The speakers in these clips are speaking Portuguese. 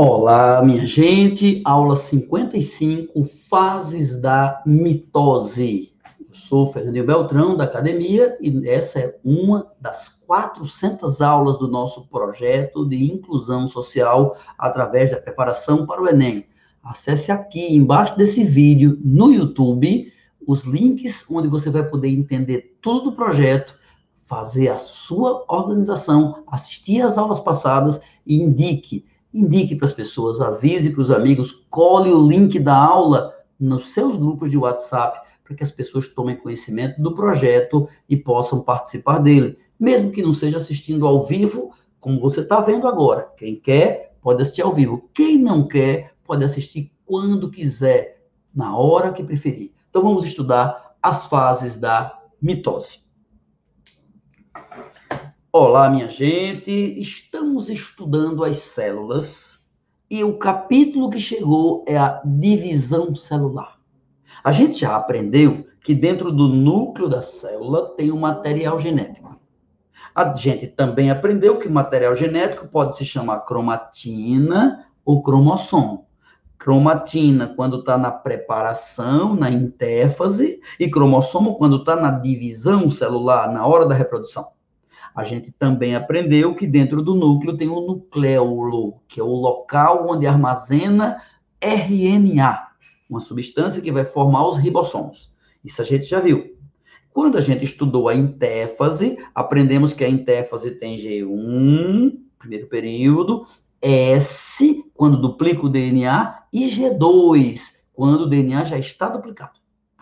Olá, minha gente, aula 55, fases da mitose. Eu sou Fernando Beltrão, da academia, e essa é uma das 400 aulas do nosso projeto de inclusão social através da preparação para o Enem. Acesse aqui embaixo desse vídeo no YouTube os links onde você vai poder entender tudo do projeto, fazer a sua organização, assistir às aulas passadas e indique, indique para as pessoas, avise para os amigos, cole o link da aula nos seus grupos de WhatsApp para que as pessoas tomem conhecimento do projeto e possam participar dele, mesmo que não seja assistindo ao vivo, como você está vendo agora. Quem quer pode assistir ao vivo. Quem não quer pode assistir quando quiser, na hora que preferir. Então vamos estudar as fases da mitose. Olá, minha gente. Estamos estudando as células e o capítulo que chegou é a divisão celular. A gente já aprendeu que dentro do núcleo da célula tem um material genético. A gente também aprendeu que o material genético pode se chamar cromatina ou cromossomo. Cromatina quando está na preparação, na intéfase, e cromossomo quando está na divisão celular, na hora da reprodução. A gente também aprendeu que dentro do núcleo tem o nucleolo, que é o local onde armazena RNA, uma substância que vai formar os ribossomos. Isso a gente já viu. Quando a gente estudou a intéfase, aprendemos que a intéfase tem G1, primeiro período, S, quando duplica o DNA, e G2, quando o DNA já está duplicado.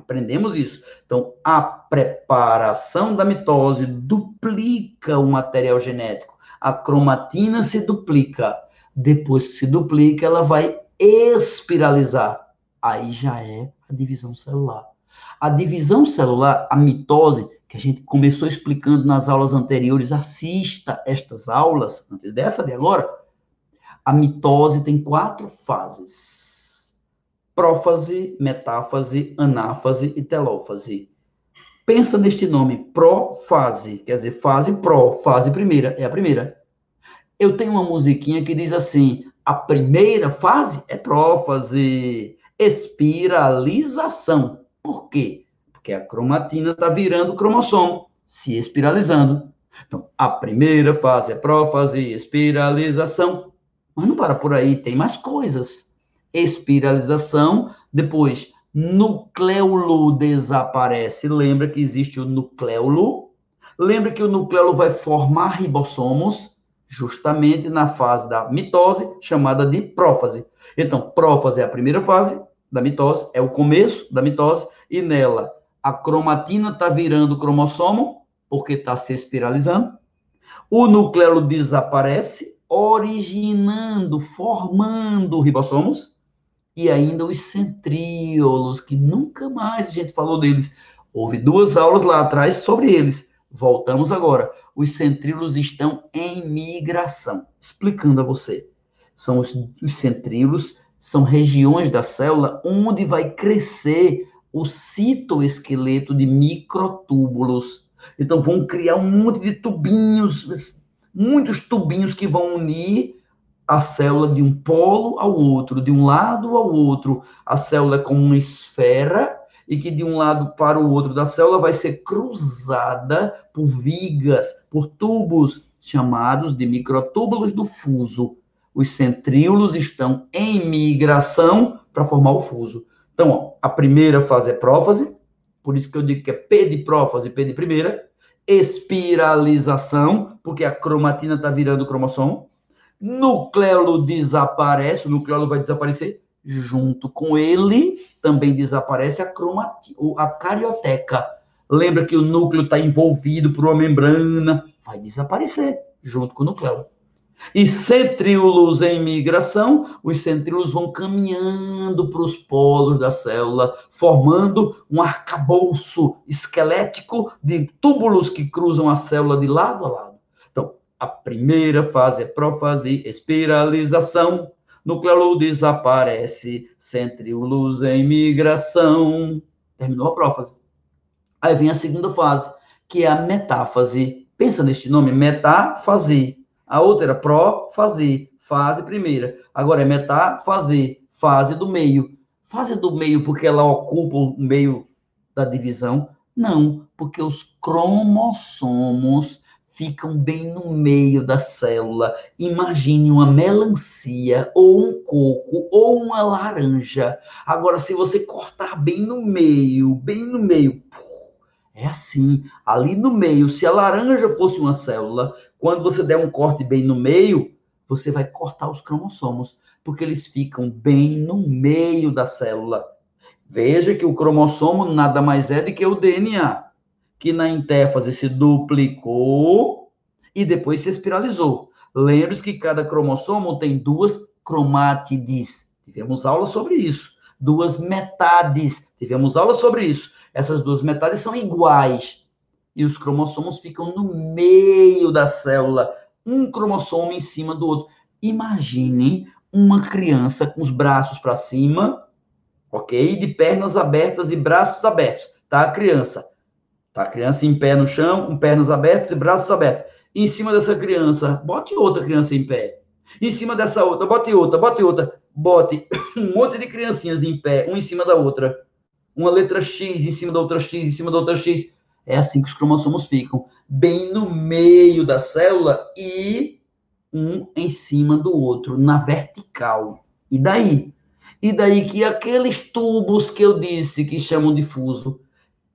Aprendemos isso. Então, a preparação da mitose duplica o material genético. A cromatina se duplica. Depois que se duplica, ela vai espiralizar. Aí já é a divisão celular. A divisão celular, a mitose, que a gente começou explicando nas aulas anteriores, assista estas aulas, antes dessa de agora, a mitose tem quatro fases: prófase, metáfase, anáfase e telófase. Pensa neste nome, prófase, quer dizer, fase pró, fase primeira, é a primeira. Eu tenho uma musiquinha que diz assim: a primeira fase é prófase, espiralização. Por quê? Porque a cromatina está virando cromossomo, se espiralizando. Então, a primeira fase é prófase, espiralização. Mas não para por aí, tem mais coisas. Espiralização, depois nucleolo desaparece. Lembra que existe o nucleolo? Lembra que o nucleolo vai formar ribossomos justamente na fase da mitose, chamada de prófase. Então, prófase é a primeira fase da mitose, é o começo da mitose, e nela a cromatina está virando cromossomo, porque está se espiralizando. O nucleolo desaparece, originando, formando ribossomos, e ainda os centríolos, que nunca mais a gente falou deles. Houve duas aulas lá atrás sobre eles. Voltamos agora. Os centríolos estão em migração. Explicando a você. São os, os centríolos, são regiões da célula onde vai crescer o citoesqueleto de microtúbulos. Então, vão criar um monte de tubinhos muitos tubinhos que vão unir a célula de um polo ao outro, de um lado ao outro. A célula é como uma esfera e que de um lado para o outro da célula vai ser cruzada por vigas, por tubos chamados de microtúbulos do fuso. Os centríolos estão em migração para formar o fuso. Então, ó, a primeira fase é prófase, por isso que eu digo que é P de prófase, P de primeira espiralização, porque a cromatina está virando cromossomo. Nucleolo desaparece, o nucleolo vai desaparecer. Junto com ele, também desaparece a cromatina, a carioteca. Lembra que o núcleo está envolvido por uma membrana, vai desaparecer junto com o nucleolo. E centríolos em migração, os centríolos vão caminhando para os polos da célula, formando um arcabouço esquelético de túbulos que cruzam a célula de lado a lado. A primeira fase é prófase, espiralização, nucleolo desaparece, centríolos em migração. Terminou a prófase. Aí vem a segunda fase, que é a metáfase. Pensa neste nome, metáfase a outra era pró-fazer. fase primeira. Agora é metáfase, fase do meio. Fase do meio porque ela ocupa o meio da divisão? Não, porque os cromossomos ficam bem no meio da célula. Imagine uma melancia, ou um coco, ou uma laranja. Agora, se você cortar bem no meio, bem no meio, é assim, ali no meio, se a laranja fosse uma célula, quando você der um corte bem no meio, você vai cortar os cromossomos, porque eles ficam bem no meio da célula. Veja que o cromossomo nada mais é do que o DNA, que na intéfase se duplicou e depois se espiralizou. Lembre-se que cada cromossomo tem duas cromátides. Tivemos aula sobre isso. Duas metades. Tivemos aula sobre isso. Essas duas metades são iguais. E os cromossomos ficam no meio da célula, um cromossomo em cima do outro. Imaginem uma criança com os braços para cima ok? De pernas abertas e braços abertos, tá? A criança. A criança em pé no chão, com pernas abertas e braços abertos. Em cima dessa criança, bote outra criança em pé. Em cima dessa outra, bote outra, bote outra. Bote um monte de criancinhas em pé, uma em cima da outra. Uma letra X em cima da outra X, em cima da outra X. É assim que os cromossomos ficam, bem no meio da célula e um em cima do outro, na vertical. E daí? E daí que aqueles tubos que eu disse que chamam de fuso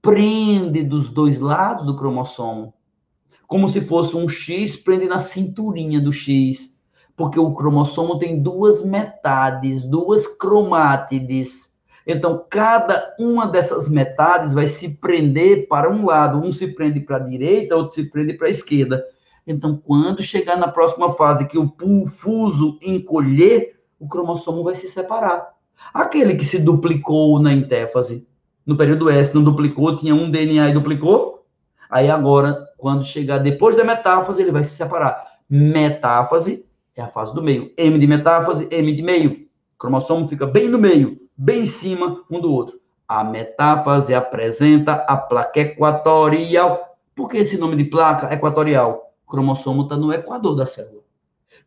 prende dos dois lados do cromossomo, como se fosse um X prende na cinturinha do X, porque o cromossomo tem duas metades, duas cromátides. Então, cada uma dessas metades vai se prender para um lado. Um se prende para a direita, outro se prende para a esquerda. Então, quando chegar na próxima fase, que o fuso encolher, o cromossomo vai se separar. Aquele que se duplicou na intéfase, no período S, não duplicou, tinha um DNA e duplicou. Aí agora, quando chegar depois da metáfase, ele vai se separar. Metáfase é a fase do meio. M de metáfase, M de meio. O cromossomo fica bem no meio, bem em cima um do outro. A metáfase apresenta a placa equatorial. Por que esse nome de placa equatorial? O cromossomo está no equador da célula.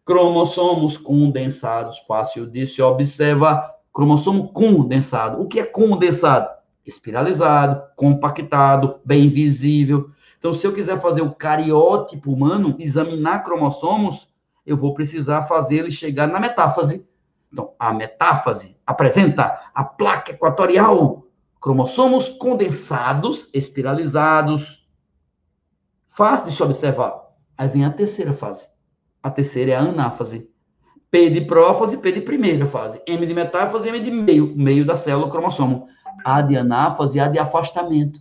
Cromossomos condensados, fácil de se observar, cromossomo condensado. O que é condensado? Espiralizado, compactado, bem visível. Então, se eu quiser fazer o cariótipo humano, examinar cromossomos, eu vou precisar fazer ele chegar na metáfase. Então, a metáfase apresenta a placa equatorial, cromossomos condensados, espiralizados. Fácil de se observar. Aí vem a terceira fase. A terceira é a anáfase. P de prófase, P de primeira fase. M de metáfase, M de meio, meio da célula cromossomo. A de anáfase, A de afastamento.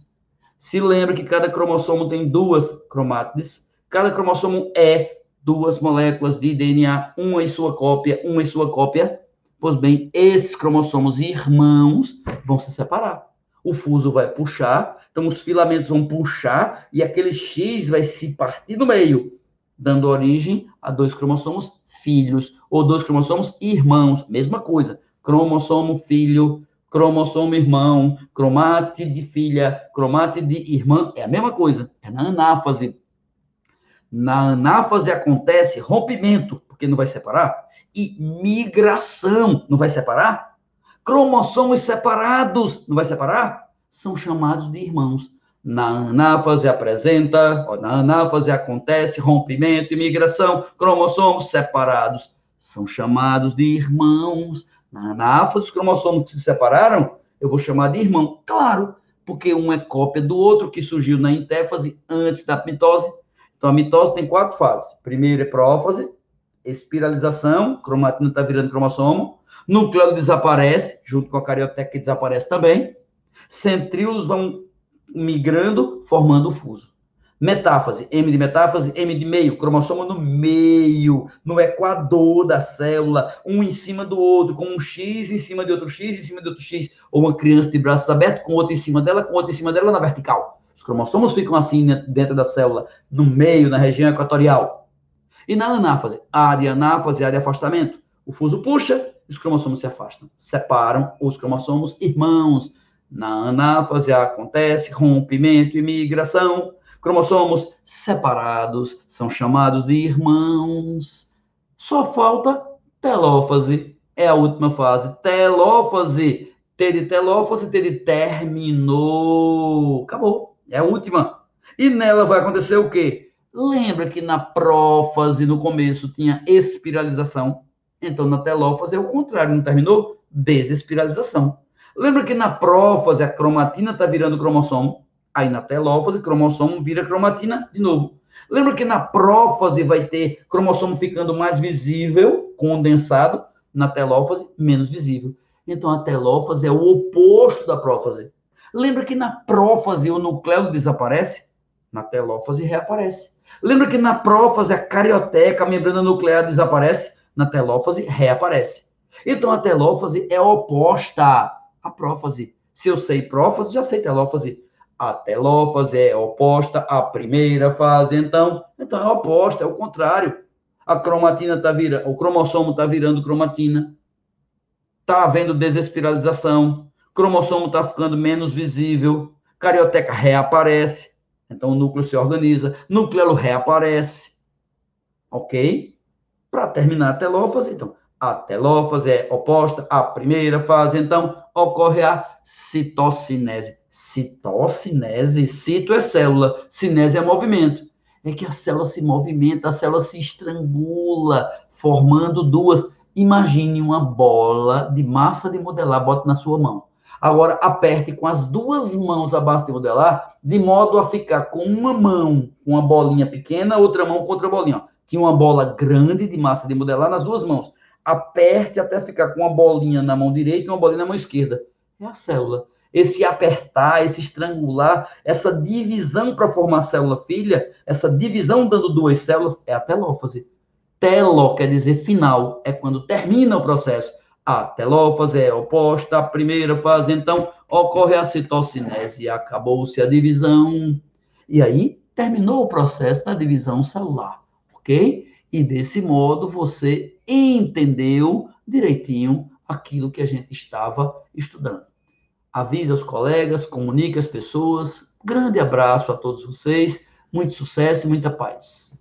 Se lembra que cada cromossomo tem duas cromátides. Cada cromossomo é duas moléculas de DNA, uma em sua cópia, uma em sua cópia. Pois bem, esses cromossomos irmãos vão se separar. O fuso vai puxar, então os filamentos vão puxar e aquele X vai se partir no meio, dando origem a dois cromossomos filhos, ou dois cromossomos irmãos, mesma coisa. Cromossomo filho, cromossomo irmão, cromátide filha, cromátide irmã, é a mesma coisa, é na anáfase. Na anáfase acontece rompimento, porque não vai separar, e migração, não vai separar? Cromossomos separados, não vai separar? São chamados de irmãos. Na anáfase apresenta, na anáfase acontece rompimento e migração, cromossomos separados são chamados de irmãos. Na anáfase, os cromossomos que se separaram, eu vou chamar de irmão. Claro, porque um é cópia do outro que surgiu na intéfase antes da mitose. Então, a mitose tem quatro fases. Primeiro é prófase, espiralização, cromatina está virando cromossomo. Núcleo desaparece, junto com a carioteca que desaparece também. Centríolos vão migrando, formando o fuso. Metáfase, M de metáfase, M de meio, cromossomo no meio, no equador da célula, um em cima do outro, com um X em cima de outro X em cima de outro X, ou uma criança de braços abertos com outro em cima dela, com outro em cima dela na vertical. Os cromossomos ficam assim dentro da célula, no meio, na região equatorial. E na anáfase, A de anáfase, A de afastamento. O fuso puxa, os cromossomos se afastam. Separam os cromossomos irmãos, na anáfase acontece rompimento e migração. Cromossomos separados são chamados de irmãos. Só falta telófase é a última fase. Telófase, T de telófase, T de terminou. Acabou. É a última. E nela vai acontecer o quê? Lembra que na prófase, no começo, tinha espiralização. Então, na telófase é o contrário, não terminou? Desespiralização. Lembra que na prófase a cromatina está virando cromossomo? Aí na telófase, cromossomo vira cromatina de novo. Lembra que na prófase vai ter cromossomo ficando mais visível, condensado, na telófase, menos visível. Então a telófase é o oposto da prófase. Lembra que na prófase o nucleolo desaparece? Na telófase reaparece. Lembra que na prófase a carioteca, a membrana nuclear desaparece? Na telófase reaparece. Então a telófase é oposta à prófase. Se eu sei prófase, já sei telófase. A telófase é oposta à primeira fase, então, então é oposta, é o contrário. A cromatina está virando, o cromossomo está virando cromatina. Está havendo desespiralização. Cromossomo está ficando menos visível. Carioteca reaparece. Então o núcleo se organiza. Núcleo reaparece. Ok? Para terminar a telófase, então, a telófase é oposta à primeira fase, então ocorre a citocinese. Citocinese, cito é célula, cinese é movimento. É que a célula se movimenta, a célula se estrangula, formando duas. Imagine uma bola de massa de modelar, bote na sua mão. Agora, aperte com as duas mãos a massa de modelar, de modo a ficar com uma mão com uma bolinha pequena, outra mão com outra bolinha. Tinha uma bola grande de massa de modelar nas duas mãos. Aperte até ficar com uma bolinha na mão direita e uma bolinha na mão esquerda. É a célula esse apertar, esse estrangular, essa divisão para formar célula filha, essa divisão dando duas células, é a telófase. Telo quer dizer final, é quando termina o processo. A telófase é oposta à primeira fase, então ocorre a citocinese, acabou-se a divisão. E aí terminou o processo da divisão celular, ok? E desse modo você entendeu direitinho aquilo que a gente estava estudando avise aos colegas, comunique às pessoas. Grande abraço a todos vocês, muito sucesso e muita paz.